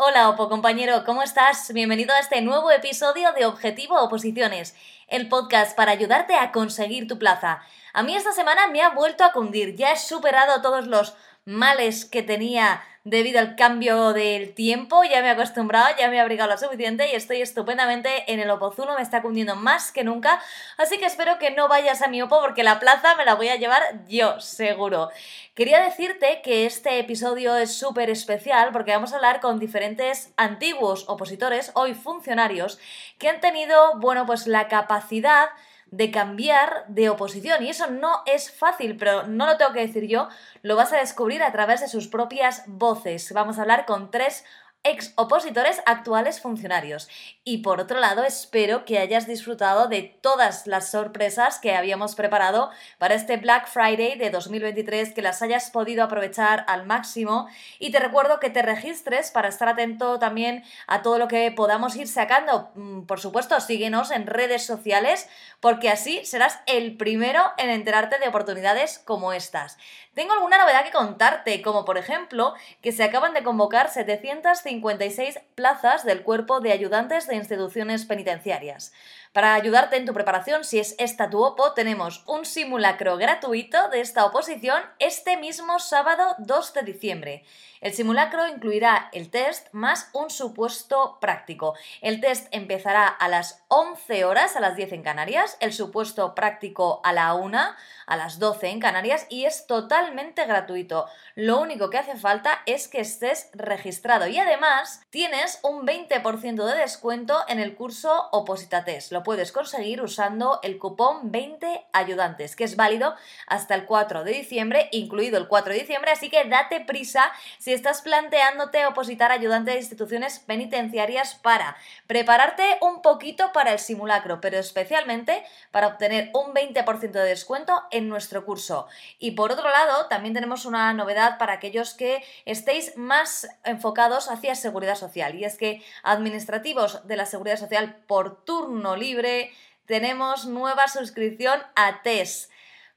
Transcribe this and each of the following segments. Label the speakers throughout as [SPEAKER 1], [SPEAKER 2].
[SPEAKER 1] Hola Opo compañero, ¿cómo estás? Bienvenido a este nuevo episodio de Objetivo Oposiciones, el podcast para ayudarte a conseguir tu plaza. A mí esta semana me ha vuelto a cundir, ya he superado todos los males que tenía debido al cambio del tiempo. Ya me he acostumbrado, ya me he abrigado lo suficiente y estoy estupendamente en el Opozuno, me está cundiendo más que nunca. Así que espero que no vayas a mi Opo porque la plaza me la voy a llevar yo, seguro. Quería decirte que este episodio es súper especial porque vamos a hablar con diferentes antiguos opositores, hoy funcionarios, que han tenido, bueno, pues la capacidad de cambiar de oposición. Y eso no es fácil, pero no lo tengo que decir yo, lo vas a descubrir a través de sus propias voces. Vamos a hablar con tres ex opositores actuales funcionarios. Y por otro lado, espero que hayas disfrutado de todas las sorpresas que habíamos preparado para este Black Friday de 2023, que las hayas podido aprovechar al máximo. Y te recuerdo que te registres para estar atento también a todo lo que podamos ir sacando. Mm, por supuesto, síguenos en redes sociales, porque así serás el primero en enterarte de oportunidades como estas. Tengo alguna novedad que contarte, como por ejemplo que se acaban de convocar 756 plazas del cuerpo de ayudantes de instituciones penitenciarias. Para ayudarte en tu preparación, si es esta tu OPO, tenemos un simulacro gratuito de esta oposición este mismo sábado 2 de diciembre. El simulacro incluirá el test más un supuesto práctico. El test empezará a las 11 horas, a las 10 en Canarias, el supuesto práctico a la 1, a las 12 en Canarias y es totalmente gratuito. Lo único que hace falta es que estés registrado y además tienes un 20% de descuento en el curso Oposita Test. Lo puedes conseguir usando el cupón 20 ayudantes, que es válido hasta el 4 de diciembre, incluido el 4 de diciembre, así que date prisa estás planteándote opositar ayudante de instituciones penitenciarias para prepararte un poquito para el simulacro, pero especialmente para obtener un 20% de descuento en nuestro curso. Y por otro lado, también tenemos una novedad para aquellos que estéis más enfocados hacia seguridad social, y es que administrativos de la seguridad social por turno libre tenemos nueva suscripción a TES.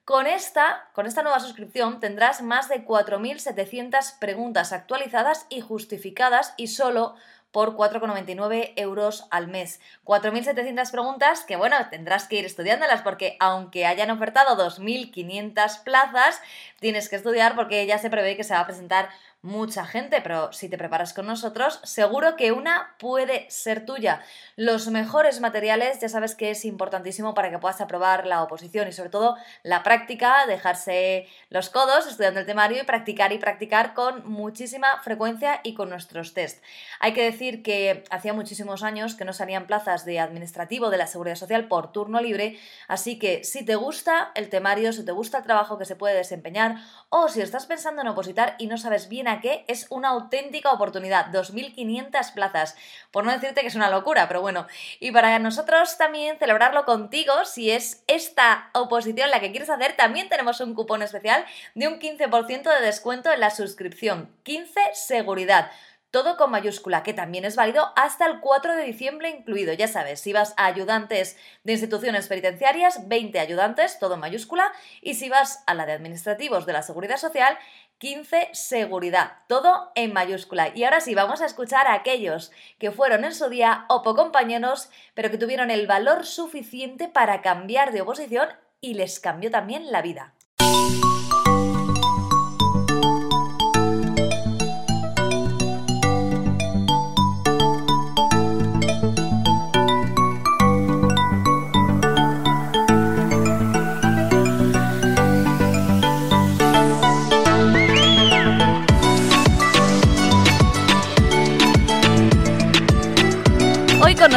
[SPEAKER 1] Con esta, con esta nueva suscripción tendrás más de 4.700 preguntas actualizadas y justificadas y solo por 4,99 euros al mes. 4.700 preguntas que, bueno, tendrás que ir estudiándolas porque aunque hayan ofertado 2.500 plazas, tienes que estudiar porque ya se prevé que se va a presentar mucha gente, pero si te preparas con nosotros, seguro que una puede ser tuya. Los mejores materiales, ya sabes que es importantísimo para que puedas aprobar la oposición y sobre todo la práctica, dejarse los codos estudiando el temario y practicar y practicar con muchísima frecuencia y con nuestros test. Hay que decir que hacía muchísimos años que no salían plazas de administrativo de la Seguridad Social por turno libre, así que si te gusta el temario, si te gusta el trabajo que se puede desempeñar o si estás pensando en opositar y no sabes bien que es una auténtica oportunidad. 2.500 plazas. Por no decirte que es una locura, pero bueno. Y para nosotros también celebrarlo contigo, si es esta oposición la que quieres hacer, también tenemos un cupón especial de un 15% de descuento en la suscripción. 15 seguridad todo con mayúscula, que también es válido hasta el 4 de diciembre incluido. Ya sabes, si vas a ayudantes de instituciones penitenciarias, 20 ayudantes, todo en mayúscula, y si vas a la de administrativos de la Seguridad Social, 15 seguridad, todo en mayúscula. Y ahora sí, vamos a escuchar a aquellos que fueron en su día OPO compañeros, pero que tuvieron el valor suficiente para cambiar de oposición y les cambió también la vida.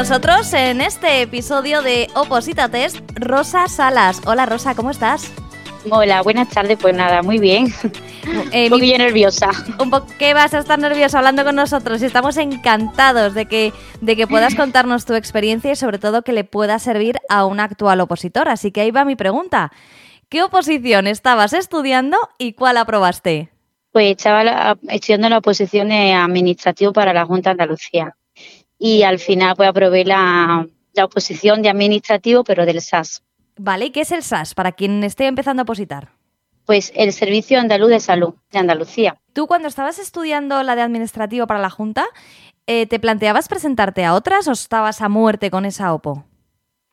[SPEAKER 1] Nosotros en este episodio de Oposita Test, Rosa Salas. Hola Rosa, ¿cómo estás?
[SPEAKER 2] Hola, buenas tardes. Pues nada, muy bien. Eh, un poquillo nerviosa.
[SPEAKER 1] Un ¿Qué vas a estar nerviosa hablando con nosotros? Estamos encantados de que, de que puedas contarnos tu experiencia y sobre todo que le pueda servir a un actual opositor. Así que ahí va mi pregunta. ¿Qué oposición estabas estudiando y cuál aprobaste?
[SPEAKER 2] Pues estaba estudiando la oposición de administrativo para la Junta de Andalucía y al final pues aprobé la, oposición de administrativo, pero del SAS.
[SPEAKER 1] Vale, ¿y qué es el SAS para quien esté empezando a opositar?
[SPEAKER 2] Pues el Servicio Andaluz de Salud de Andalucía.
[SPEAKER 1] Tú cuando estabas estudiando la de administrativo para la Junta, eh, ¿te planteabas presentarte a otras o estabas a muerte con esa OPO?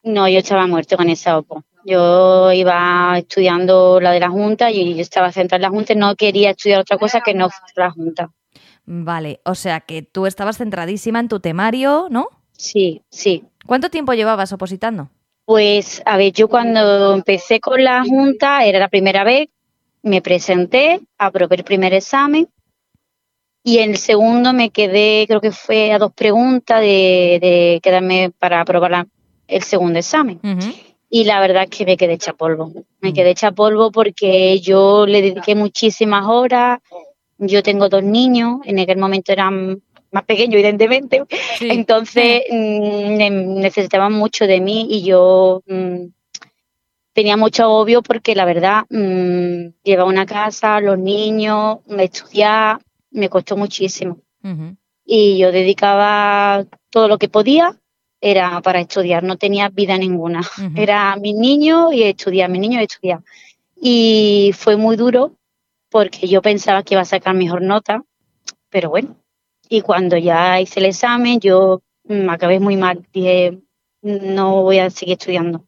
[SPEAKER 2] No, yo estaba a muerte con esa OPO. Yo iba estudiando la de la Junta y yo estaba centrada en la Junta y no quería estudiar otra cosa que no fuera la Junta.
[SPEAKER 1] Vale, o sea que tú estabas centradísima en tu temario, ¿no?
[SPEAKER 2] Sí, sí.
[SPEAKER 1] ¿Cuánto tiempo llevabas opositando?
[SPEAKER 2] Pues, a ver, yo cuando empecé con la Junta, era la primera vez, me presenté, aprobé el primer examen y en el segundo me quedé, creo que fue a dos preguntas de, quedarme para aprobar el segundo examen. Y la verdad es que me quedé hecha polvo. Me mm. quedé hecha polvo porque yo le dediqué muchísimas horas. Yo tengo dos niños, en aquel momento eran más pequeños, evidentemente. Entonces mm, necesitaban mucho de mí y yo mm, tenía mucho obvio porque la verdad llevaba una casa, los niños, estudiar, me costó muchísimo. Y yo dedicaba todo lo que podía, era para estudiar, no tenía vida ninguna. Era mi niño y estudiar, mi niño y estudiar. Y fue muy duro porque yo pensaba que iba a sacar mejor nota, pero bueno. Y cuando ya hice el examen, yo me acabé muy mal. Dije, no voy a seguir estudiando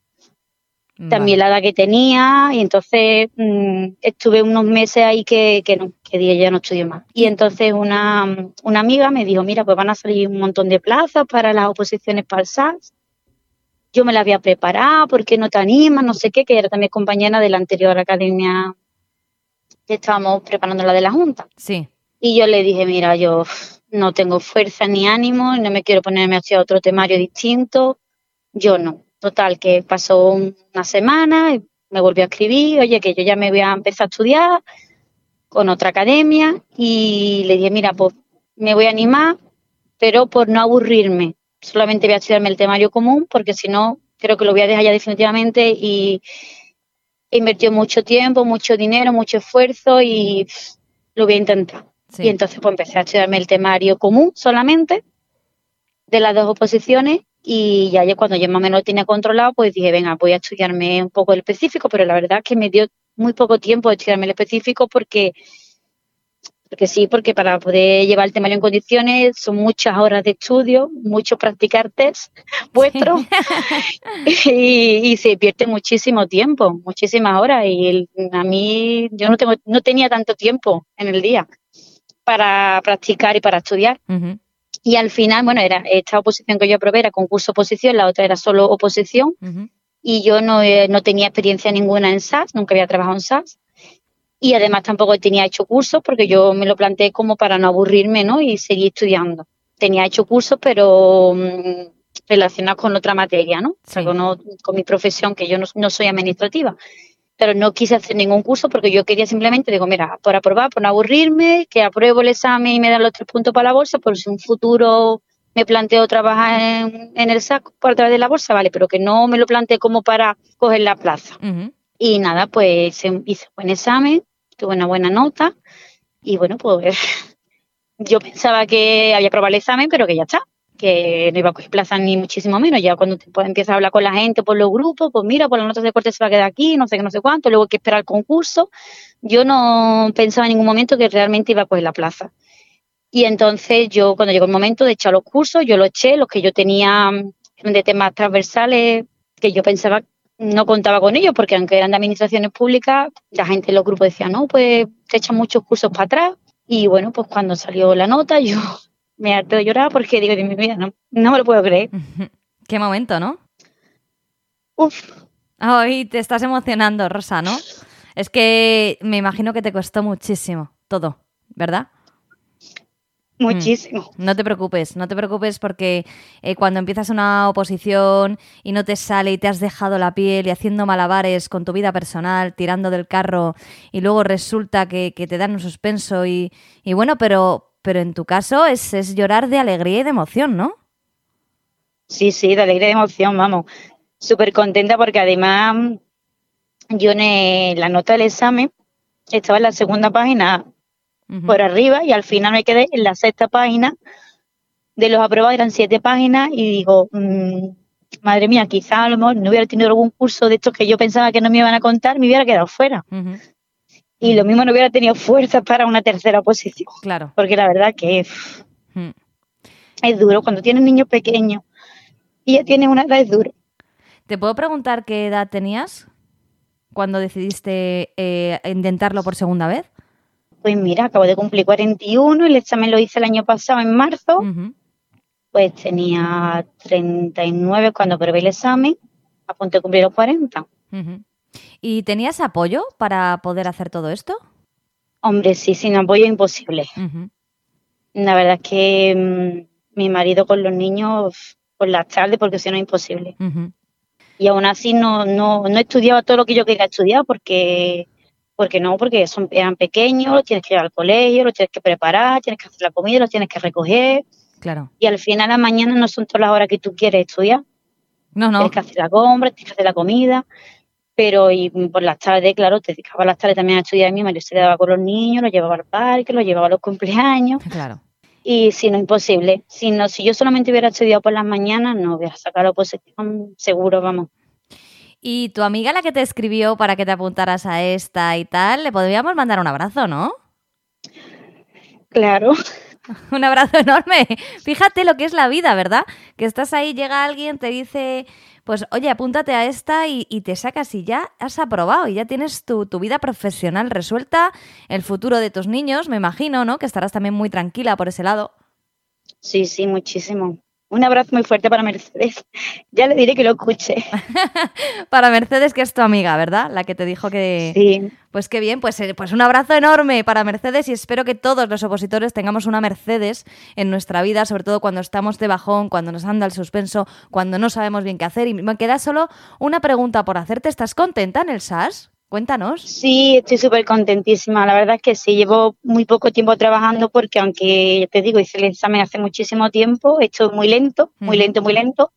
[SPEAKER 2] también la edad que tenía y entonces mm, estuve unos meses ahí que, que no, que ya no estudié más. Y entonces una, una, amiga me dijo, mira, pues van a salir un montón de plazas para las oposiciones para el SAS. Yo me la había preparado, ¿por qué no te animas? No sé qué, que era también compañera de la anterior academia que estábamos preparando la de la Junta.
[SPEAKER 1] Sí.
[SPEAKER 2] Y yo le dije, mira, yo no tengo fuerza ni ánimo, no me quiero ponerme hacia otro temario distinto, yo no Total, que pasó una semana, y me volvió a escribir, oye, que yo ya me voy a empezar a estudiar con otra academia y le dije, mira, pues me voy a animar, pero por no aburrirme, solamente voy a estudiarme el temario común porque si no, creo que lo voy a dejar ya definitivamente y he invertido mucho tiempo, mucho dinero, mucho esfuerzo y lo voy a intentar. Y entonces pues empecé a estudiarme el temario común solamente de las dos oposiciones y ya cuando yo más o menos lo tenía controlado, pues dije, venga, voy a estudiarme un poco el específico, pero la verdad es que me dio muy poco tiempo de estudiarme el específico porque, porque sí, porque para poder llevar el temario en condiciones son muchas horas de estudio, mucho practicar test vuestro y, se pierde muchísimo tiempo, muchísimas horas y a mí yo no, tengo, no tenía tanto tiempo en el día para practicar y para estudiar. Y al final, bueno, era esta oposición que yo aprobé era concurso oposición, la otra era solo oposición. Y yo no, eh, no tenía experiencia ninguna en SAS, nunca había trabajado en SAS. Y además tampoco tenía hecho cursos porque yo me lo planteé como para no aburrirme, ¿no? Y seguir estudiando. Tenía hecho cursos, pero mm, relacionados con otra materia, ¿no? O sea, con, con, mi profesión, que yo no, no soy administrativa pero no quise hacer ningún curso porque yo quería simplemente, digo, mira, por aprobar, por no aburrirme, que apruebo el examen y me dan los tres puntos para la bolsa, por si un futuro me planteo trabajar en, el saco por través de la bolsa, vale, pero que no me lo plantee como para coger la plaza. Y nada, pues hice buen examen, tuve una buena nota y bueno, pues yo pensaba que había aprobado el examen, pero que ya está que no iba a coger plaza ni muchísimo menos. Ya cuando te, empiezas a hablar con la gente por los grupos, pues mira, por las notas de corte se va a quedar aquí, no sé qué, no sé cuánto, luego hay que esperar el concurso. Yo no pensaba en ningún momento que realmente iba a coger la plaza. Y entonces yo, cuando llegó el momento de echar los cursos, yo lo eché, los que yo tenía mm, de temas transversales, que yo pensaba no contaba con ellos, porque aunque eran de administraciones públicas, la gente en los grupos decía, no, pues te echan muchos cursos para atrás. Y bueno, pues cuando salió la nota, yo me harto de llorar porque digo, de mi vida, no, no me lo puedo creer.
[SPEAKER 1] Qué momento, ¿no?
[SPEAKER 2] Uf.
[SPEAKER 1] Ay, te estás emocionando, Rosa, ¿no? Es que me imagino que te costó muchísimo todo, ¿verdad?
[SPEAKER 2] Muchísimo.
[SPEAKER 1] Mm. No te preocupes, no te preocupes porque eh, cuando empiezas una oposición y no te sale y te has dejado la piel y haciendo malabares con tu vida personal, tirando del carro y luego resulta que, te dan un suspenso y, y bueno, pero, pero en tu caso es, es llorar de alegría y de emoción, ¿no?
[SPEAKER 2] Sí, sí, de alegría y de emoción, vamos. Súper contenta porque además yo en la nota del examen estaba en la segunda página por arriba y al final me quedé en la sexta página. De los aprobados eran siete páginas y digo, mm, madre mía, quizá a lo mejor no hubiera tenido algún curso de estos que yo pensaba que no me iban a contar, me hubiera quedado fuera y lo mismo no hubiera tenido fuerza para una tercera posición.
[SPEAKER 1] Claro.
[SPEAKER 2] Porque la verdad que... Es duro. Cuando tienes niños pequeños y ya tienes una edad, es duro.
[SPEAKER 1] ¿Te puedo preguntar qué edad tenías cuando decidiste eh, intentarlo por segunda vez?
[SPEAKER 2] Pues mira, acabo de cumplir 41, el examen lo hice el año pasado en marzo,
[SPEAKER 1] Ujú.
[SPEAKER 2] pues tenía 39 cuando probé el examen, a punto de cumplir los 40.
[SPEAKER 1] Ujú. ¿Y tenías apoyo para poder hacer todo esto?
[SPEAKER 2] Hombre, sí, sin apoyo imposible. La verdad es que mm, mi marido con los niños por las tardes, porque si no es imposible. Y aún así no, no, no estudiaba todo lo que yo quería estudiar porque, porque no, porque son, eran pequeños, los tienes que llevar al colegio, los tienes que preparar, tienes que hacer la comida, los tienes que recoger.
[SPEAKER 1] Claro.
[SPEAKER 2] Y al final la mañana no son todas las horas que tú quieres estudiar.
[SPEAKER 1] No, no.
[SPEAKER 2] Tienes que hacer la compra, tienes que hacer la comida. Pero y por las tardes, claro, te dedicaba las tardes también a estudiar. Mi marido se quedaba con los niños, los llevaba al parque, los llevaba a los cumpleaños.
[SPEAKER 1] Claro.
[SPEAKER 2] Y si no, imposible. Si, no, si yo solamente hubiera estudiado por las mañanas, no hubiera sacado la oposición, seguro, vamos.
[SPEAKER 1] Y tu amiga la que te escribió para que te apuntaras a esta y tal, le podríamos mandar un abrazo, ¿no?
[SPEAKER 2] Claro.
[SPEAKER 1] Un abrazo enorme. Fíjate lo que es la vida, ¿verdad? Que estás ahí, llega alguien, te dice, pues oye, apúntate a esta y, y te sacas y ya has aprobado y ya tienes tu, tu vida profesional resuelta, el futuro de tus niños, me imagino, ¿no? Que estarás también muy tranquila por ese lado.
[SPEAKER 2] Sí, sí, muchísimo. Un abrazo muy fuerte para Mercedes. Ya le diré que lo escuche.
[SPEAKER 1] Para Mercedes, que es tu amiga, ¿verdad? La que te dijo que...
[SPEAKER 2] Sí,
[SPEAKER 1] Pues qué bien, pues, eh, pues un abrazo enorme para Mercedes y espero que todos los opositores tengamos una Mercedes en nuestra vida, sobre todo cuando estamos de bajón, cuando nos anda el suspenso, cuando no sabemos bien qué hacer. Y me queda solo una pregunta por hacerte. ¿Estás contenta en el SAS? Cuéntanos.
[SPEAKER 2] sí, estoy súper contentísima. La verdad es que sí, llevo muy poco tiempo trabajando porque aunque, ya te digo, hice el examen hace muchísimo tiempo, esto es muy lento, muy lento, muy lento.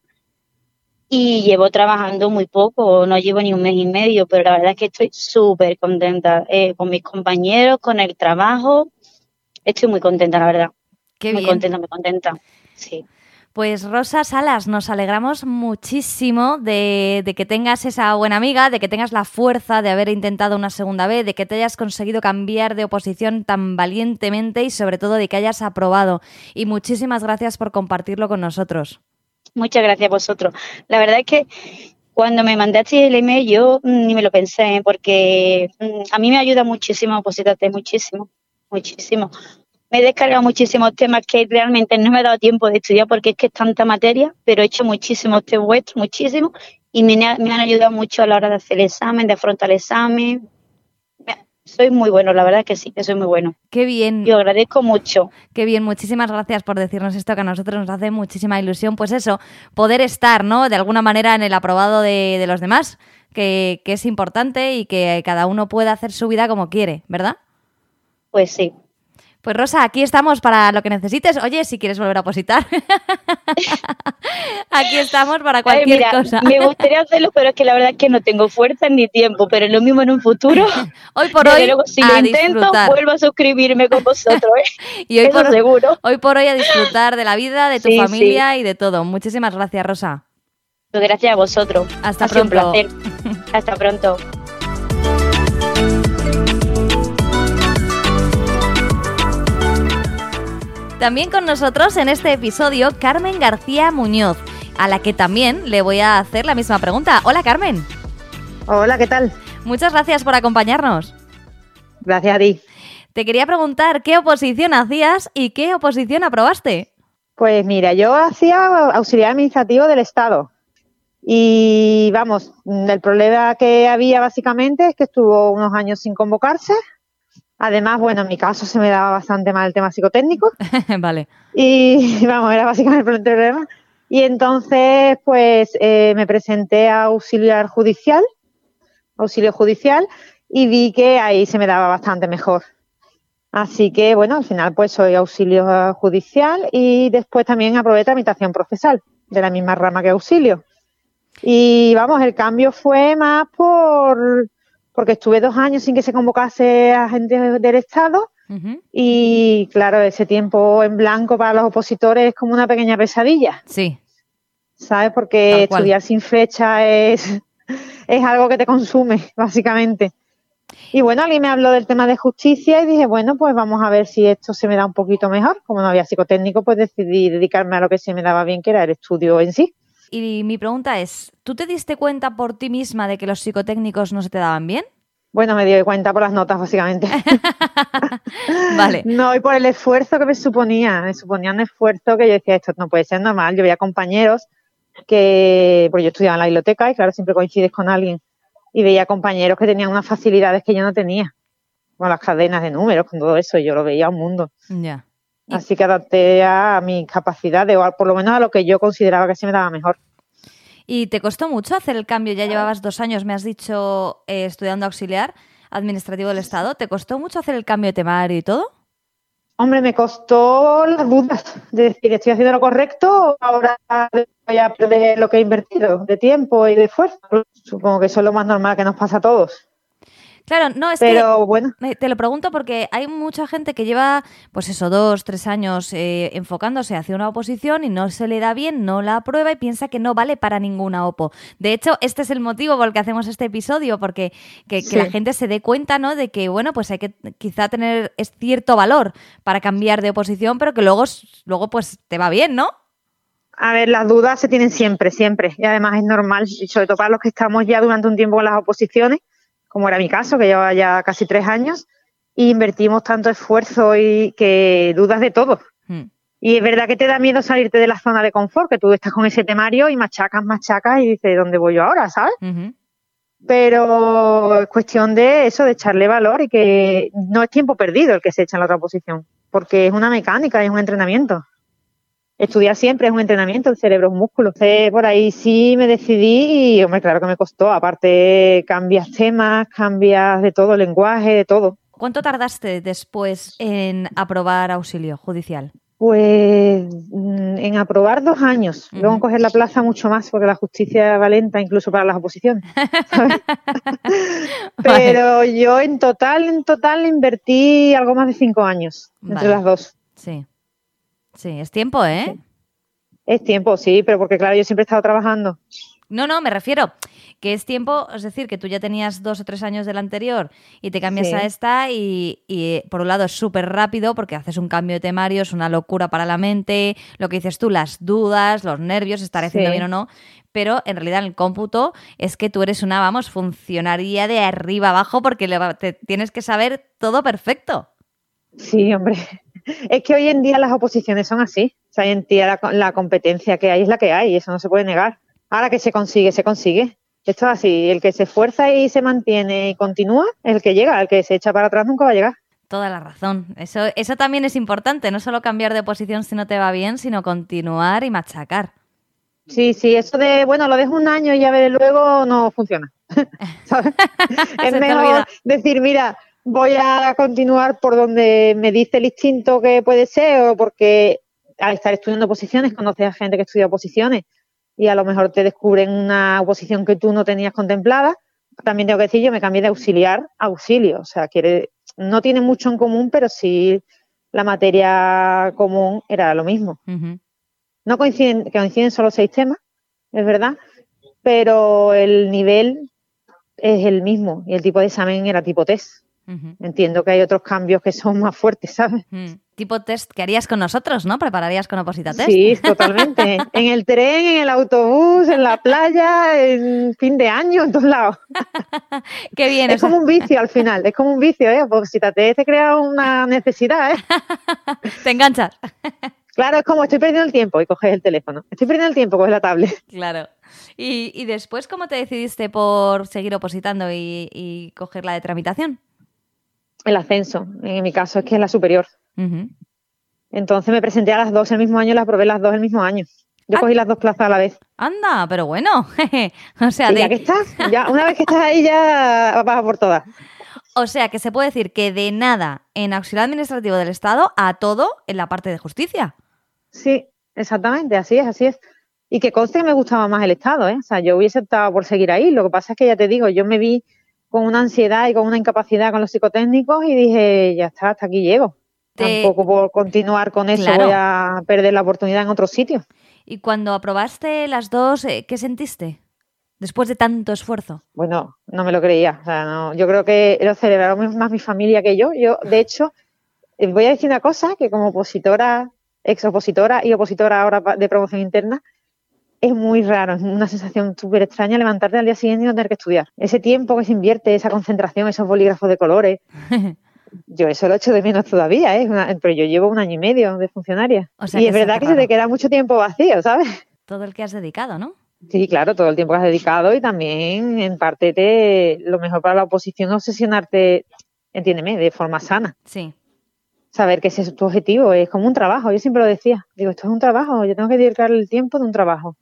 [SPEAKER 2] Y llevo trabajando muy poco, no llevo ni un mes y medio, pero la verdad es que estoy súper contenta eh, con mis compañeros, con el trabajo. Estoy muy contenta, la verdad.
[SPEAKER 1] Qué
[SPEAKER 2] muy
[SPEAKER 1] bien.
[SPEAKER 2] contenta, muy contenta. Sí.
[SPEAKER 1] Pues Rosa Salas, nos alegramos muchísimo de, que tengas esa buena amiga, de que tengas la fuerza de haber intentado una segunda vez, de que te hayas conseguido cambiar de oposición tan valientemente y sobre todo de que hayas aprobado. Y muchísimas gracias por compartirlo con nosotros.
[SPEAKER 2] Muchas gracias a vosotros. La verdad es que cuando me mandaste el email yo mm, ni me lo pensé porque mm, a mí me ayuda muchísimo Oposítate, muchísimo, muchísimo. Me he descargado muchísimos temas que realmente no me he dado tiempo de estudiar porque es que es tanta materia, pero he hecho muchísimos test vuestros, muchísimos, y me, ha- me han ayudado mucho a la hora de hacer el examen, de afrontar el examen. Me- Soy muy bueno, la verdad que sí, que soy muy bueno.
[SPEAKER 1] Qué bien,
[SPEAKER 2] Y os agradezco mucho.
[SPEAKER 1] qué bien. Muchísimas gracias por decirnos esto que a nosotros nos hace muchísima ilusión. Pues eso, poder estar, ¿no? De alguna manera en el aprobado de, de los demás, que, que es importante y que cada uno pueda hacer su vida como quiere, ¿verdad?
[SPEAKER 2] Pues sí.
[SPEAKER 1] Pues Rosa, aquí estamos para lo que necesites. Oye, si quieres volver a opositar. aquí estamos para
[SPEAKER 2] Ay,
[SPEAKER 1] cualquier
[SPEAKER 2] mira,
[SPEAKER 1] cosa.
[SPEAKER 2] me gustaría hacerlo, pero es que la verdad es que no tengo fuerza ni tiempo, pero lo mismo en un futuro.
[SPEAKER 1] Hoy por hoy
[SPEAKER 2] luego, si
[SPEAKER 1] a
[SPEAKER 2] lo intento,
[SPEAKER 1] disfrutar.
[SPEAKER 2] vuelvo a suscribirme con vosotros, ¿eh?
[SPEAKER 1] Y hoy
[SPEAKER 2] Eso
[SPEAKER 1] por,
[SPEAKER 2] seguro.
[SPEAKER 1] hoy por hoy a disfrutar de la vida, de tu
[SPEAKER 2] Sí,
[SPEAKER 1] familia y de todo. Muchísimas gracias, Rosa.
[SPEAKER 2] Gracias a vosotros.
[SPEAKER 1] Hasta
[SPEAKER 2] ha sido un
[SPEAKER 1] pronto.
[SPEAKER 2] placer. Hasta pronto.
[SPEAKER 1] También con nosotros en este episodio Carmen García Muñoz, a la que también le voy a hacer la misma pregunta. Hola Carmen,
[SPEAKER 3] Hola, ¿qué tal?
[SPEAKER 1] muchas gracias por acompañarnos.
[SPEAKER 3] Gracias a ti.
[SPEAKER 1] Te quería preguntar qué oposición hacías y qué oposición aprobaste.
[SPEAKER 3] Pues mira, yo hacía auxiliar administrativo del Estado. Y vamos, el problema que había básicamente es que estuvo unos años sin convocarse. Además, bueno, en mi caso se me daba bastante mal el tema psicotécnico.
[SPEAKER 1] vale.
[SPEAKER 3] Y vamos, era básicamente el problema. Y entonces, pues eh, me presenté a auxiliar judicial, auxilio judicial, y vi que ahí se me daba bastante mejor. Así que, bueno, al final, pues soy auxilio judicial y después también aprobé tramitación procesal, de la misma rama que auxilio. Y vamos, el cambio fue más por porque estuve dos años sin que se convocase a gente del Estado y claro, ese tiempo en blanco para los opositores es como una pequeña pesadilla,
[SPEAKER 1] Sí,
[SPEAKER 3] ¿sabes? Porque estudiar sin fecha es, es algo que te consume, básicamente. Y bueno, alguien me habló del tema de justicia y dije, bueno, pues vamos a ver si esto se me da un poquito mejor. Como no había psicotécnico, pues decidí dedicarme a lo que se me daba bien, que era el estudio en sí.
[SPEAKER 1] Y mi pregunta es, ¿tú te diste cuenta por ti misma de que los psicotécnicos no se te daban bien?
[SPEAKER 3] Bueno, me di cuenta por las notas, básicamente.
[SPEAKER 1] vale.
[SPEAKER 3] No, y por el esfuerzo que me suponía. Me suponía un esfuerzo que yo decía, esto no puede ser normal. Yo veía compañeros que, pues yo estudiaba en la biblioteca y claro, siempre coincides con alguien. Y veía compañeros que tenían unas facilidades que yo no tenía. Con las cadenas de números, con todo eso. Yo lo veía un mundo.
[SPEAKER 1] Ya.
[SPEAKER 3] Así que adapté a mis capacidades, o por lo menos a lo que yo consideraba que se me daba mejor.
[SPEAKER 1] ¿Y te costó mucho hacer el cambio? Ya llevabas dos años, me has dicho, eh, estudiando auxiliar administrativo del Estado. ¿Te costó mucho hacer el cambio de temario y todo?
[SPEAKER 3] Hombre, me costó las dudas de decir, ¿estoy haciendo lo correcto o ahora voy a perder lo que he invertido de tiempo y de esfuerzo? Supongo que eso es lo más normal que nos pasa a todos.
[SPEAKER 1] Claro, no, es
[SPEAKER 3] Pero, bueno.
[SPEAKER 1] te lo pregunto porque hay mucha gente que lleva, pues eso, dos, tres años eh, enfocándose hacia una oposición y no se le da bien, no la aprueba y piensa que no vale para ninguna OPO. De hecho, este es el motivo por el que hacemos este episodio, porque que, la gente se dé cuenta, ¿no? De que, bueno, pues hay que quizá tener cierto valor para cambiar de oposición, pero que luego, luego pues te va bien, ¿no?
[SPEAKER 3] A ver, las dudas se tienen siempre, siempre. Y además es normal, sobre todo para los que estamos ya durante un tiempo en las oposiciones, como era mi caso, que llevaba ya casi tres años, y invertimos tanto esfuerzo y que dudas de todo. Hmm. Y es verdad que te da miedo salirte de la zona de confort, que tú estás con ese temario y machacas, machacas y dices, ¿dónde voy yo ahora? ¿Sabes? Pero es cuestión de eso, de echarle valor y que no es tiempo perdido el que se echa en la otra posición, porque es una mecánica, es un entrenamiento estudiar siempre es un entrenamiento, el cerebro es un músculo. Entonces, por ahí sí me decidí y, hombre, claro que me costó. Aparte, cambias temas, cambias de todo, lenguaje, de todo.
[SPEAKER 1] ¿Cuánto tardaste después en aprobar auxilio judicial?
[SPEAKER 3] Pues mm, en aprobar dos años, luego en coger la plaza mucho más, porque la justicia es valenta incluso para las oposiciones. Pero yo en total, en total invertí algo más de cinco años entre las dos.
[SPEAKER 1] Sí. Sí, es tiempo, ¿eh?
[SPEAKER 3] Es tiempo, sí, pero porque claro, yo siempre he estado trabajando.
[SPEAKER 1] No, no, me refiero que es tiempo, es decir, que tú ya tenías dos o tres años del anterior y te cambias a esta y, por un lado es súper rápido porque haces un cambio de temario, es una locura para la mente, lo que dices tú, las dudas, los nervios, estaré haciendo bien o no, pero en realidad en el cómputo es que tú eres una, vamos, funcionaria de arriba abajo porque te tienes que saber todo perfecto.
[SPEAKER 3] Sí, hombre, es que hoy en día las oposiciones son así. O sea, hoy en día la, competencia que hay es la que hay, y eso no se puede negar. Ahora que se consigue, se consigue. Esto es así, el que se esfuerza y se mantiene y continúa es el que llega, el que se echa para atrás nunca va a llegar.
[SPEAKER 1] Toda la razón. Eso, eso también es importante, no solo cambiar de posición si no te va bien, sino continuar y machacar.
[SPEAKER 3] Sí, sí, eso de, bueno, lo dejo un año y ya veré luego, no funciona. es mejor decir, mira, voy a continuar por donde me dice el instinto que puede ser o porque al estar estudiando posiciones conoces a gente que estudia posiciones y a lo mejor te descubren una oposición que tú no tenías contemplada. También tengo que decir, yo me cambié de auxiliar a auxilio, o sea, quiere, no tiene mucho en común, pero sí la materia común era lo mismo. No coinciden, coinciden solo seis temas, es verdad, pero el nivel es el mismo y el tipo de examen era tipo test. Entiendo que hay otros cambios que son más fuertes, ¿sabes?
[SPEAKER 1] Tipo test que harías con nosotros, ¿no? Prepararías con Oposita Test.
[SPEAKER 3] Sí, totalmente. en el tren, en el autobús, en la playa, en fin de año, en todos lados.
[SPEAKER 1] Qué bien.
[SPEAKER 3] Es como un vicio al final, es como un vicio, ¿eh? Oposita Test te crea una necesidad, ¿eh?
[SPEAKER 1] te enganchas.
[SPEAKER 3] Claro, es como estoy perdiendo el tiempo y coges el teléfono. Estoy perdiendo el tiempo, coges la tablet.
[SPEAKER 1] Claro. Y, después, ¿cómo te decidiste por seguir opositando y, y coger la de tramitación?
[SPEAKER 3] El ascenso. En mi caso es que es la superior. Entonces me presenté a las dos el mismo año y las probé las dos el mismo año. Yo ah. cogí las dos plazas a la vez.
[SPEAKER 1] Anda, pero bueno. o sea,
[SPEAKER 3] ya que estás, ya, una vez que estás ahí ya vas a por todas.
[SPEAKER 1] O sea, que se puede decir que de nada en auxiliar administrativo del Estado a todo en la parte de justicia.
[SPEAKER 3] Sí, exactamente, así es, así es. Y que conste que me gustaba más el Estado, ¿eh? O sea, yo hubiese optado por seguir ahí. Lo que pasa es que ya te digo, yo me vi con una ansiedad y con una incapacidad con los psicotécnicos y dije, ya está, hasta aquí llego. Tampoco por continuar con eso voy a perder la oportunidad en otros sitios.
[SPEAKER 1] Y cuando aprobaste las dos, eh, ¿qué sentiste? después de tanto esfuerzo?
[SPEAKER 3] Bueno, no me lo creía. O sea, no, yo creo que lo celebraron más mi familia que yo. Yo, de hecho, eh, voy a decir una cosa, que como opositora, ex opositora y opositora ahora de promoción interna, es muy raro, es una sensación súper extraña levantarte al día siguiente y no tener que estudiar. Ese tiempo que se invierte, esa concentración, esos bolígrafos de colores, yo eso lo echo de menos todavía, ¿eh? pero yo llevo un año y medio de funcionaria. y es verdad que se te queda mucho tiempo vacío, ¿sabes?
[SPEAKER 1] Todo el que has dedicado, ¿no?
[SPEAKER 3] Sí, claro, todo el tiempo que has dedicado y también en parte te, lo mejor para la oposición es obsesionarte, entiéndeme, de forma sana.
[SPEAKER 1] Sí.
[SPEAKER 3] Saber que ese es tu objetivo, es como un trabajo, yo siempre lo decía, digo, esto es un trabajo, yo tengo que dedicar el tiempo de un trabajo.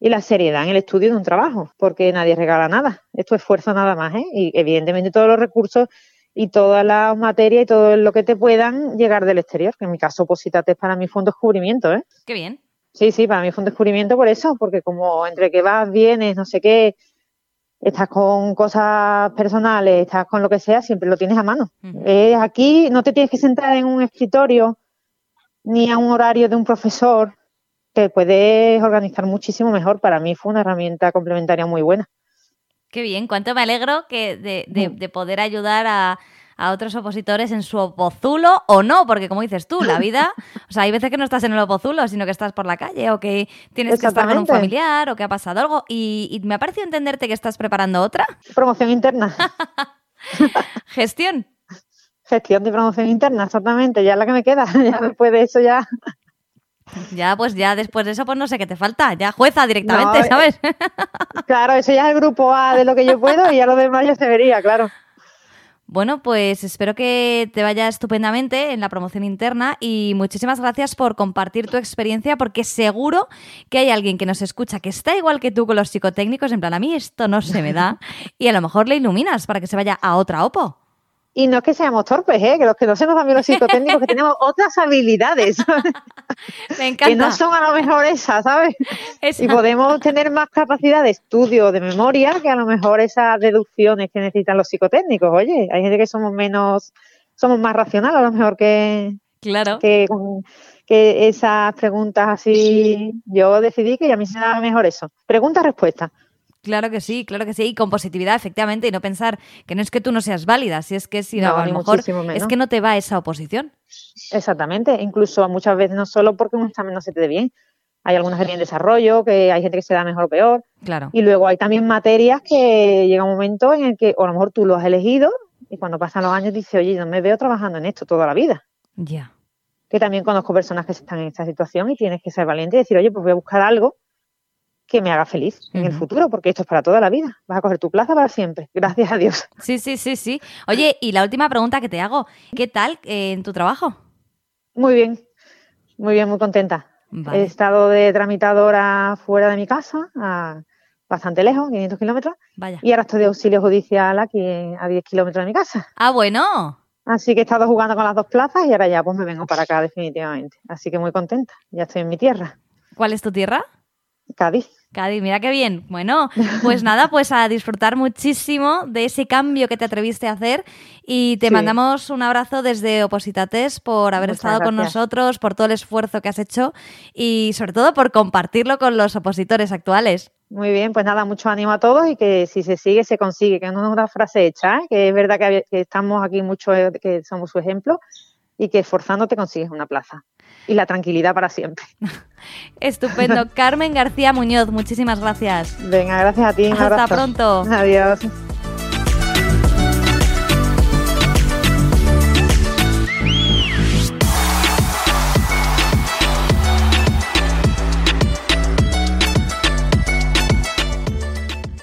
[SPEAKER 3] Y la seriedad en el estudio de un trabajo, porque nadie regala nada, esto es esfuerzo nada más, ¿eh? Y evidentemente todos los recursos y todas las materias y todo lo que te puedan llegar del exterior, que en mi caso Positate para mí fue un descubrimiento, ¿eh?
[SPEAKER 1] Qué bien.
[SPEAKER 3] Sí, sí, para mí fue un descubrimiento por eso, porque como entre que vas, vienes, no sé qué, estás con cosas personales, estás con lo que sea, siempre lo tienes a mano. aquí no te tienes que sentar en un escritorio ni a un horario de un profesor, te puedes organizar muchísimo mejor. Para mí fue una herramienta complementaria muy buena.
[SPEAKER 1] Qué bien, cuánto me alegro que de, de poder ayudar a, a otros opositores en su opozulo o no, porque como dices tú, la vida, o sea, hay veces que no estás en el opozulo, sino que estás por la calle o que tienes que estar con un familiar o que ha pasado algo. Y, me ha parecido entenderte que estás preparando otra.
[SPEAKER 3] Promoción interna.
[SPEAKER 1] Gestión.
[SPEAKER 3] Gestión de promoción interna, exactamente, ya es la que me queda. Ya después de eso ya.
[SPEAKER 1] Ya, pues ya después de eso, pues no sé qué te falta. Ya jueza directamente, eh, ¿sabes?
[SPEAKER 3] claro, eso ya es el grupo A de lo que yo puedo y ya lo demás ya se vería, claro.
[SPEAKER 1] Bueno, pues espero que te vaya estupendamente en la promoción interna y muchísimas gracias por compartir tu experiencia porque seguro que hay alguien que nos escucha que está igual que tú con los psicotécnicos, en plan, a mí esto no se me da y a lo mejor le iluminas para que se vaya a otra OPO.
[SPEAKER 3] Y no es que seamos torpes, ¿eh? que los que no se nos dan bien los psicotécnicos, que tenemos otras habilidades.
[SPEAKER 1] Me encanta.
[SPEAKER 3] Que no son a lo mejor esas, ¿sabes? Y podemos tener más capacidad de estudio, de memoria, que a lo mejor esas deducciones que necesitan los psicotécnicos. Oye, hay gente que somos menos, somos más racionales a lo mejor que,
[SPEAKER 1] claro.
[SPEAKER 3] que, que esas preguntas así. Yo decidí que a mí se me da mejor eso. Pregunta-respuesta.
[SPEAKER 1] Claro que sí, claro que sí, y con positividad, efectivamente, y no pensar que no es que tú no seas válida, si es que si no, a lo mejor es que no te va esa oposición.
[SPEAKER 3] Exactamente, incluso muchas veces no solo porque un examen no se te dé bien, hay algunas que tienen desarrollo, que hay gente que se da mejor o peor.
[SPEAKER 1] Claro.
[SPEAKER 3] Y luego hay también materias que llega un momento en el que, o a lo mejor tú lo has elegido, y cuando pasan los años dices, oye, no me veo trabajando en esto toda la vida.
[SPEAKER 1] Ya.
[SPEAKER 3] Que también conozco personas que están en esta situación y tienes que ser valiente y decir, oye, pues voy a buscar algo que me haga feliz en el futuro, porque esto es para toda la vida. Vas a coger tu plaza para siempre, gracias a Dios.
[SPEAKER 1] Sí, sí, sí, sí. Oye, y la última pregunta que te hago, ¿qué tal eh, en tu trabajo?
[SPEAKER 3] Muy bien, muy bien, muy contenta. He estado de tramitadora fuera de mi casa, bastante lejos, 500 kilómetros, y ahora estoy de auxilio judicial aquí a 10 kilómetros de mi casa.
[SPEAKER 1] Ah, bueno.
[SPEAKER 3] Así que he estado jugando con las dos plazas y ahora ya pues me vengo para acá definitivamente. Así que muy contenta, ya estoy en mi tierra.
[SPEAKER 1] ¿Cuál es tu tierra?
[SPEAKER 3] Cádiz.
[SPEAKER 1] Cádiz, mira qué bien. Bueno, pues nada, pues a disfrutar muchísimo de ese cambio que te atreviste a hacer y te mandamos un abrazo desde Opositates por haber estado con nosotros, por todo el esfuerzo que has hecho y sobre todo por compartirlo con los opositores actuales.
[SPEAKER 3] Muy bien, pues nada, mucho ánimo a todos y que si se sigue, se consigue, que no es una frase hecha, ¿eh? que es verdad que, que estamos aquí muchos eh, que somos su ejemplo y que esforzándote consigues una plaza y la tranquilidad para siempre.
[SPEAKER 1] Estupendo. Carmen García Muñoz, muchísimas gracias.
[SPEAKER 3] Venga, gracias a ti.
[SPEAKER 1] Hasta pronto.
[SPEAKER 3] Adiós.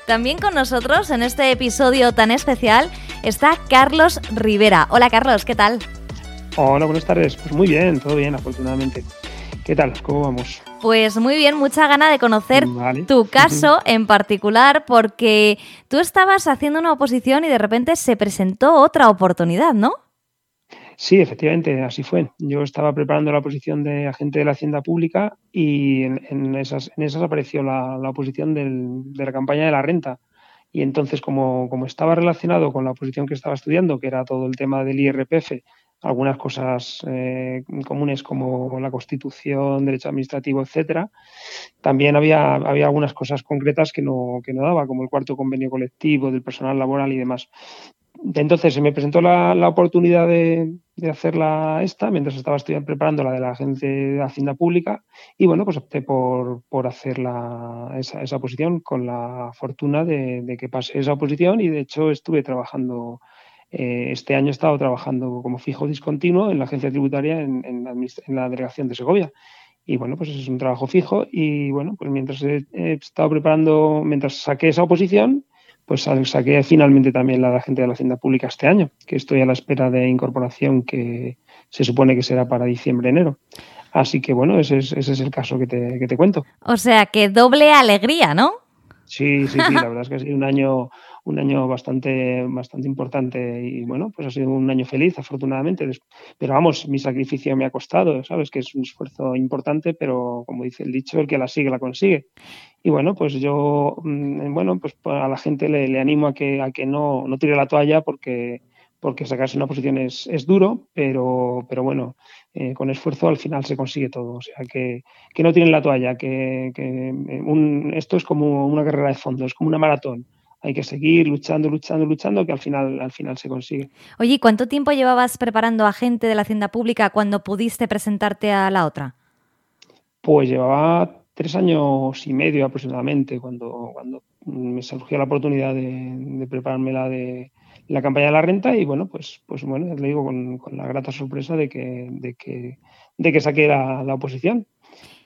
[SPEAKER 1] También con nosotros en este episodio tan especial está Carlos Rivera. Hola Carlos, ¿qué tal?
[SPEAKER 4] Hola, buenas tardes. Pues muy bien, todo bien, afortunadamente. ¿Qué tal? ¿Cómo vamos?
[SPEAKER 1] Pues muy bien, mucha gana de conocer tu caso en particular porque tú estabas haciendo una oposición y de repente se presentó otra oportunidad, ¿no?
[SPEAKER 4] Sí, efectivamente, así fue. Yo estaba preparando la oposición de agente de la Hacienda Pública y en, esas, en esas apareció la, oposición de la campaña de la renta. Y entonces, como, como estaba relacionado con la oposición que estaba estudiando, que era todo el tema del IRPF, algunas cosas eh, comunes como la Constitución, derecho administrativo, etcétera. También había, había algunas cosas concretas que no, que no daba, como el cuarto convenio colectivo del personal laboral y demás. Entonces se me presentó la, oportunidad de, de, hacerla esta mientras estaba estudiando, preparando la de la Agencia de Hacienda Pública y bueno, pues opté por, por hacer esa, esa, posición con la fortuna de, de, que pasé esa oposición y de hecho estuve trabajando, eh, este año he estado trabajando como fijo discontinuo en la Agencia Tributaria en, en, la, en la, delegación de Segovia. Y bueno, pues es un trabajo fijo y bueno, pues mientras he, he estado preparando, mientras saqué esa oposición, pues saqué finalmente también la de agente de la Hacienda Pública este año, que estoy a la espera de incorporación que se supone que será para diciembre-enero. Así que bueno, ese es, ese es el caso que te, que te cuento.
[SPEAKER 1] O sea, que doble alegría, ¿no?
[SPEAKER 4] Sí, sí, sí, la verdad es que ha sido un año, un año bastante, bastante importante y bueno, pues ha sido un año feliz, afortunadamente. Pero vamos, mi sacrificio me ha costado, ¿sabes? Que es un esfuerzo importante, pero como dice el dicho, el que la sigue, la consigue. Y bueno, pues yo, mm, bueno, pues a la gente le, animo a que, a que no, no tire la toalla porque, porque sacarse una posición es, es duro, pero, pero bueno, eh, con esfuerzo al final se consigue todo. O sea, que, que no tienen la toalla, que, que eh, esto es como una carrera de fondo, es como una maratón. Hay que seguir luchando, luchando, luchando, que al final, al final se consigue.
[SPEAKER 1] Oye, ¿cuánto tiempo llevabas preparando a gente de la Hacienda Pública cuando pudiste presentarte a la otra?
[SPEAKER 4] Pues llevaba tres años y medio aproximadamente, cuando, cuando me surgió la oportunidad de, de prepararme la de la campaña de la renta y bueno, pues, pues bueno, le digo con, con la grata sorpresa de que, de que, de que saqué la, la oposición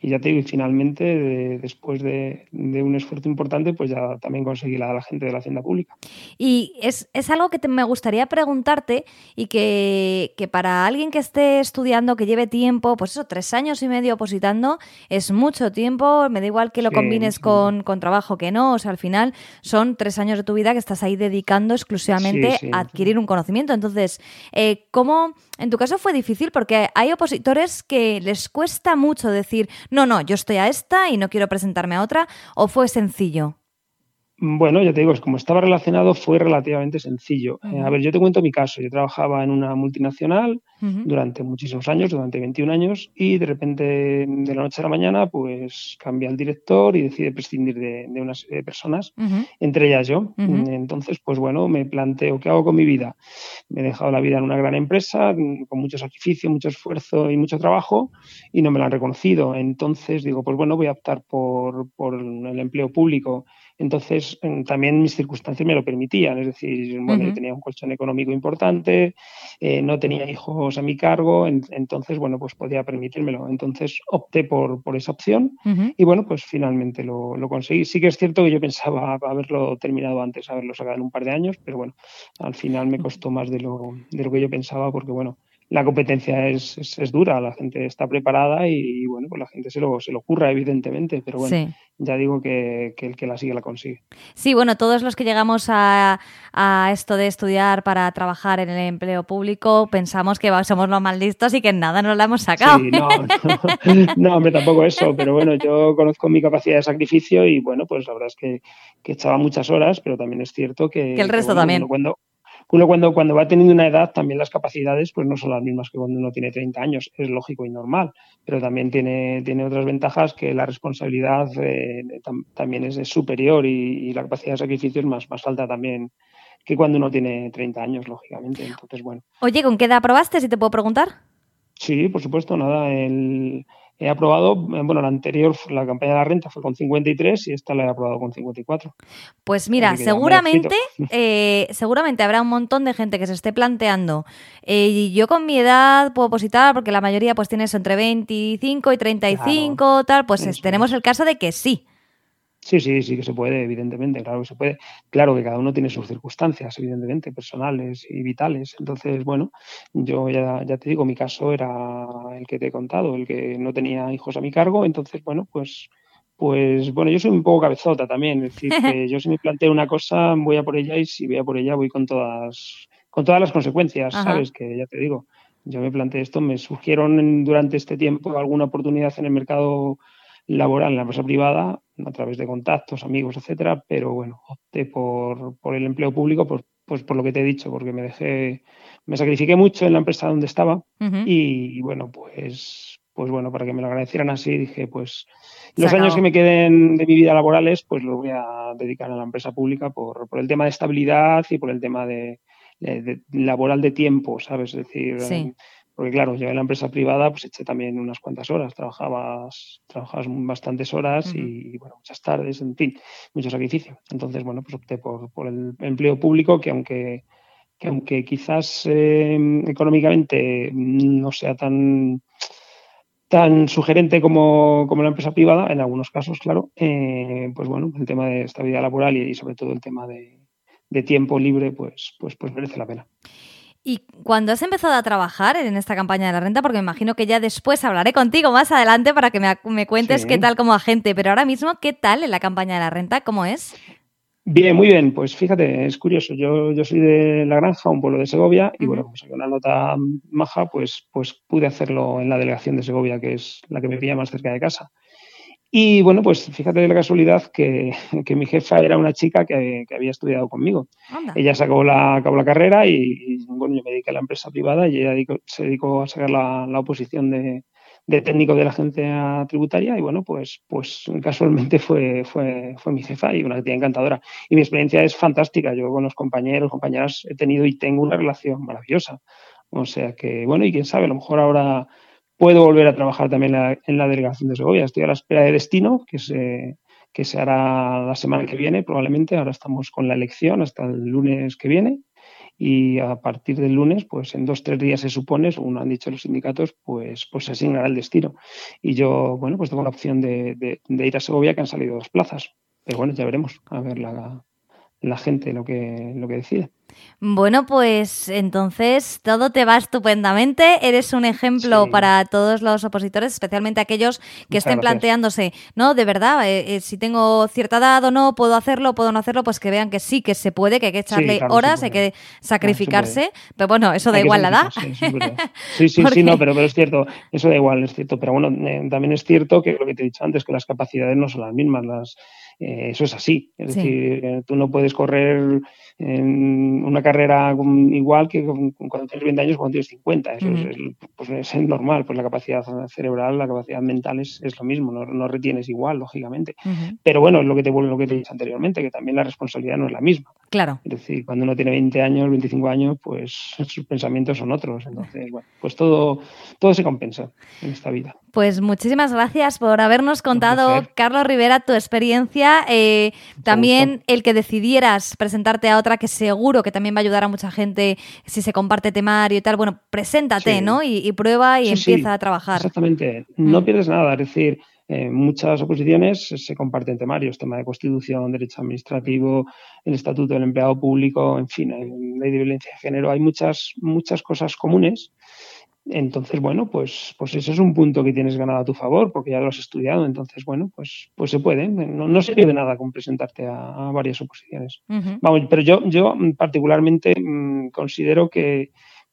[SPEAKER 4] y ya te digo, y finalmente, después de, un esfuerzo importante, pues ya también conseguí la, la gente de la Hacienda Pública.
[SPEAKER 1] Y es, algo que me gustaría preguntarte y que, para alguien que esté estudiando, que lleve tiempo, pues eso, tres años y medio opositando, es mucho tiempo, me da igual que lo combines Con, trabajo que no, o sea, al final son tres años de tu vida que estás ahí dedicando exclusivamente a adquirir un conocimiento. Entonces, eh, ¿cómo, en tu caso fue difícil? Porque hay opositores que les cuesta mucho decir, no, no, yo estoy a esta y no quiero presentarme a otra, o fue sencillo?
[SPEAKER 4] Bueno, ya te digo, como estaba relacionado, fue relativamente sencillo. Eh, a ver, yo te cuento mi caso. Yo trabajaba en una multinacional durante muchísimos años, durante 21 años, y de repente, de la noche a la mañana, pues cambia el director y decide prescindir de, una serie de personas, entre ellas yo. Entonces, pues bueno, me planteo, ¿qué hago con mi vida? Me he dejado la vida en una gran empresa, con mucho sacrificio, mucho esfuerzo y mucho trabajo, y no me lo han reconocido. Entonces, digo, pues bueno, voy a optar por, por el empleo público entonces, también mis circunstancias me lo permitían, es decir, bueno, tenía un colchón económico importante, eh, no tenía hijos a mi cargo, entonces, bueno, pues podía permitírmelo. Entonces opté por, por esa opción y, bueno, pues finalmente lo, lo, conseguí. Sí que es cierto que yo pensaba haberlo terminado antes, haberlo sacado en un par de años, pero bueno, al final me costó más de lo, de lo que yo pensaba porque, bueno, la competencia es, es, dura, la gente está preparada y, bueno, pues la gente se lo, se lo ocurra, evidentemente, pero bueno, ya digo que, que, el que la sigue la consigue.
[SPEAKER 1] Sí, bueno, todos los que llegamos a, a, esto de estudiar para trabajar en el empleo público pensamos que somos los más listos y que nada nos la hemos sacado.
[SPEAKER 4] Sí, no, no, hombre, tampoco eso, pero bueno, yo conozco mi capacidad de sacrificio y bueno, pues la verdad es que, que echaba muchas horas, pero también es cierto que...
[SPEAKER 1] Que el resto también.
[SPEAKER 4] Cuando, uno cuando, cuando va teniendo una edad, también las capacidades pues no son las mismas que cuando uno tiene 30 años, es lógico y normal, pero también tiene, tiene otras ventajas que la responsabilidad eh, también es, superior y, la capacidad de sacrificio es más, más alta también que cuando uno tiene 30 años, lógicamente. Entonces, bueno.
[SPEAKER 1] Oye, ¿con qué edad aprobaste, si te puedo preguntar?
[SPEAKER 4] Sí, por supuesto, nada, el, he aprobado, eh, bueno, la anterior, la campaña de la renta fue con 53 y esta la he aprobado con 54.
[SPEAKER 1] Pues mira, seguramente, eh, seguramente habrá un montón de gente que se esté planteando, eh, yo con mi edad puedo positar porque la mayoría pues tiene eso entre 25 y 35, tal, pues tenemos el caso de que sí.
[SPEAKER 4] Sí, sí, sí que se puede, evidentemente, claro que se puede. Claro que cada uno tiene sus circunstancias, evidentemente, personales y vitales. Entonces, bueno, yo ya, ya te digo, mi caso era el que te he contado, el que no tenía hijos a mi cargo. Entonces, bueno, pues, pues bueno, yo soy un poco cabezota también. Es decir, que yo si me planteo una cosa, voy a por ella y si voy a por ella, voy con todas, con todas las consecuencias, ¿sabes? Que ya te digo, yo me planteé esto, me surgieron durante este tiempo alguna oportunidad en el mercado laboral en la empresa privada a través de contactos, amigos, etcétera, pero bueno, opté por, por el empleo público pues, pues por lo que te he dicho, porque me dejé me sacrifiqué mucho en la empresa donde estaba y, bueno, pues, pues bueno, para que me lo agradecieran así, dije, pues los años que me queden de mi vida laborales, pues los voy a dedicar a la empresa pública por, por el tema de estabilidad y por el tema de, laboral de tiempo, ¿sabes? Es decir, porque claro, yo en la empresa privada pues eché también unas cuantas horas, trabajabas, trabajabas bastantes horas y bueno, muchas tardes, en fin, mucho sacrificio. Entonces, bueno, pues opté por, por el empleo público que aunque, que aunque quizás eh, económicamente no sea tan tan sugerente como, como, la empresa privada, en algunos casos, claro, eh, pues bueno, el tema de estabilidad laboral y, sobre todo el tema de, de tiempo libre, pues, pues, pues merece la pena.
[SPEAKER 1] Y cuando has empezado a trabajar en esta campaña de la renta, porque me imagino que ya después hablaré contigo más adelante para que me, cuentes qué tal como agente, pero ahora mismo, ¿qué tal en la campaña de la renta? ¿Cómo es?
[SPEAKER 4] Bien, muy bien. Pues fíjate, es curioso. Yo, yo soy de La Granja, un pueblo de Segovia, y bueno, como saqué una nota maja, pues, pues pude hacerlo en la delegación de Segovia, que es la que me pilla más cerca de casa. Y bueno, pues fíjate de la casualidad que, mi jefa era una chica que, había estudiado conmigo. Ella sacó la, acabó la carrera y, bueno, yo me dediqué a la empresa privada y ella se dedicó a sacar la, oposición de, técnico de la agencia tributaria y bueno, pues, pues casualmente fue, fue, fue mi jefa y una tía encantadora. Y mi experiencia es fantástica. Yo con los compañeros, compañeras he tenido y tengo una relación maravillosa. O sea que, bueno, y quién sabe, a lo mejor ahora Puedo volver a trabajar también en la delegación de Segovia. Estoy a la espera de destino, que se, que se hará la semana que viene, probablemente. Ahora estamos con la elección hasta el lunes que viene. Y a partir del lunes, pues en dos, tres días se supone, según han dicho los sindicatos, pues, pues se asignará el destino. Y yo, bueno, pues tengo la opción de, de ir a Segovia, que han salido dos plazas. Pero bueno, ya veremos, a ver la, la gente lo que, lo que decide.
[SPEAKER 1] Bueno, pues entonces todo te va estupendamente. Eres un ejemplo para todos los opositores, especialmente aquellos que estén planteándose, ¿no? De verdad, eh, eh, si tengo cierta edad o no, puedo hacerlo, puedo no hacerlo, pues que vean que sí, que se puede, que hay que echarle horas, hay que sacrificarse. pero bueno, eso da igual la edad.
[SPEAKER 4] Sí, sí, sí, no, pero, pero es cierto, eso da igual, es cierto. Pero bueno, eh, también es cierto que lo que te he dicho antes, que las capacidades no son las mismas. Las, eso es así. Es decir, tú no puedes correr en una carrera igual que cuando tienes 20 años cuando tienes 50. Eso es, pues es, normal, pues la capacidad cerebral, la capacidad mental es, es lo mismo, no, no, retienes igual, lógicamente. Pero bueno, es lo que te vuelve lo que te dicho anteriormente, que también la responsabilidad no es la misma.
[SPEAKER 1] Claro.
[SPEAKER 4] Es decir, cuando uno tiene 20 años, 25 años, pues sus pensamientos son otros. Entonces, bueno, pues todo, todo se compensa en esta vida.
[SPEAKER 1] Pues muchísimas gracias por habernos contado, Carlos Rivera, tu experiencia. Eh, también el que decidieras presentarte a otra que seguro que también va a ayudar a mucha gente si se comparte temario y tal. Bueno, preséntate, ¿no? Y, prueba y empieza a trabajar.
[SPEAKER 4] Exactamente. No mm. pierdes nada. Es decir, en muchas oposiciones se comparten temarios, tema de constitución, derecho administrativo, el estatuto del empleado público, en fin, ley de violencia de género. Hay muchas, muchas cosas comunes entonces, bueno, pues, pues ese es un punto que tienes ganado a tu favor, porque ya lo has estudiado. Entonces, bueno, pues, pues se puede. No, no se pierde nada con presentarte a, varias oposiciones. Vamos, pero yo, yo particularmente mm, considero que,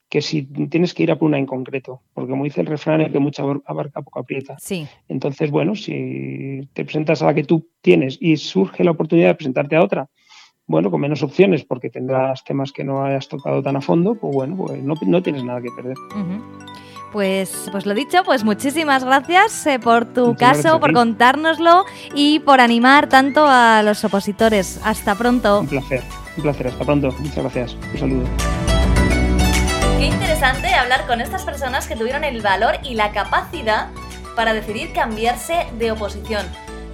[SPEAKER 4] que si tienes que ir a por una en concreto, porque como dice el refrán, es que mucha abarca poco aprieta.
[SPEAKER 1] Sí.
[SPEAKER 4] Entonces, bueno, si te presentas a la que tú tienes y surge la oportunidad de presentarte a otra, bueno, con menos opciones porque tendrás temas que no hayas tocado tan a fondo, pues bueno, pues no, tienes nada que perder.
[SPEAKER 1] Pues, pues lo dicho, pues muchísimas gracias eh, por tu caso, por contárnoslo y por animar tanto a los opositores. Hasta pronto.
[SPEAKER 4] Un placer, un placer, hasta pronto. Muchas gracias. Un saludo.
[SPEAKER 1] Qué interesante hablar con estas personas que tuvieron el valor y la capacidad para decidir cambiarse de oposición.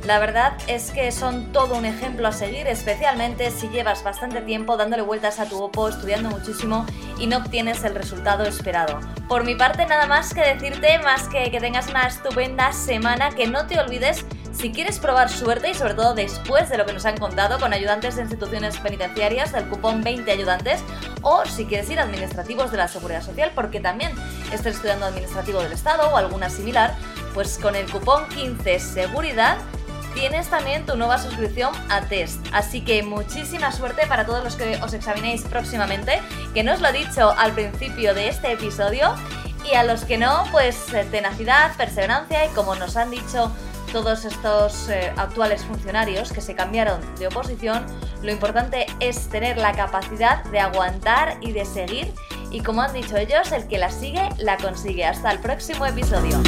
[SPEAKER 1] La verdad es que son todo un ejemplo a seguir, especialmente si llevas bastante tiempo dándole vueltas a tu OPO, estudiando muchísimo y no obtienes el resultado esperado. Por mi parte, nada más que decirte, más que que tengas una estupenda semana, que no te olvides si quieres probar suerte y sobre todo después de lo que nos han contado con ayudantes de instituciones penitenciarias del cupón 20 ayudantes o si quieres ir a administrativos de la Seguridad Social porque también estés estudiando administrativo del Estado o alguna similar, pues con el cupón 15 seguridad tienes también tu nueva suscripción a Test. Así que muchísima suerte para todos los que os examinéis próximamente, que no os lo he dicho al principio de este episodio. Y a los que no, pues eh, tenacidad, perseverancia y como nos han dicho todos estos eh, actuales funcionarios que se cambiaron de oposición, lo importante es tener la capacidad de aguantar y de seguir y como han dicho ellos, el que la sigue, la consigue. Hasta el próximo episodio.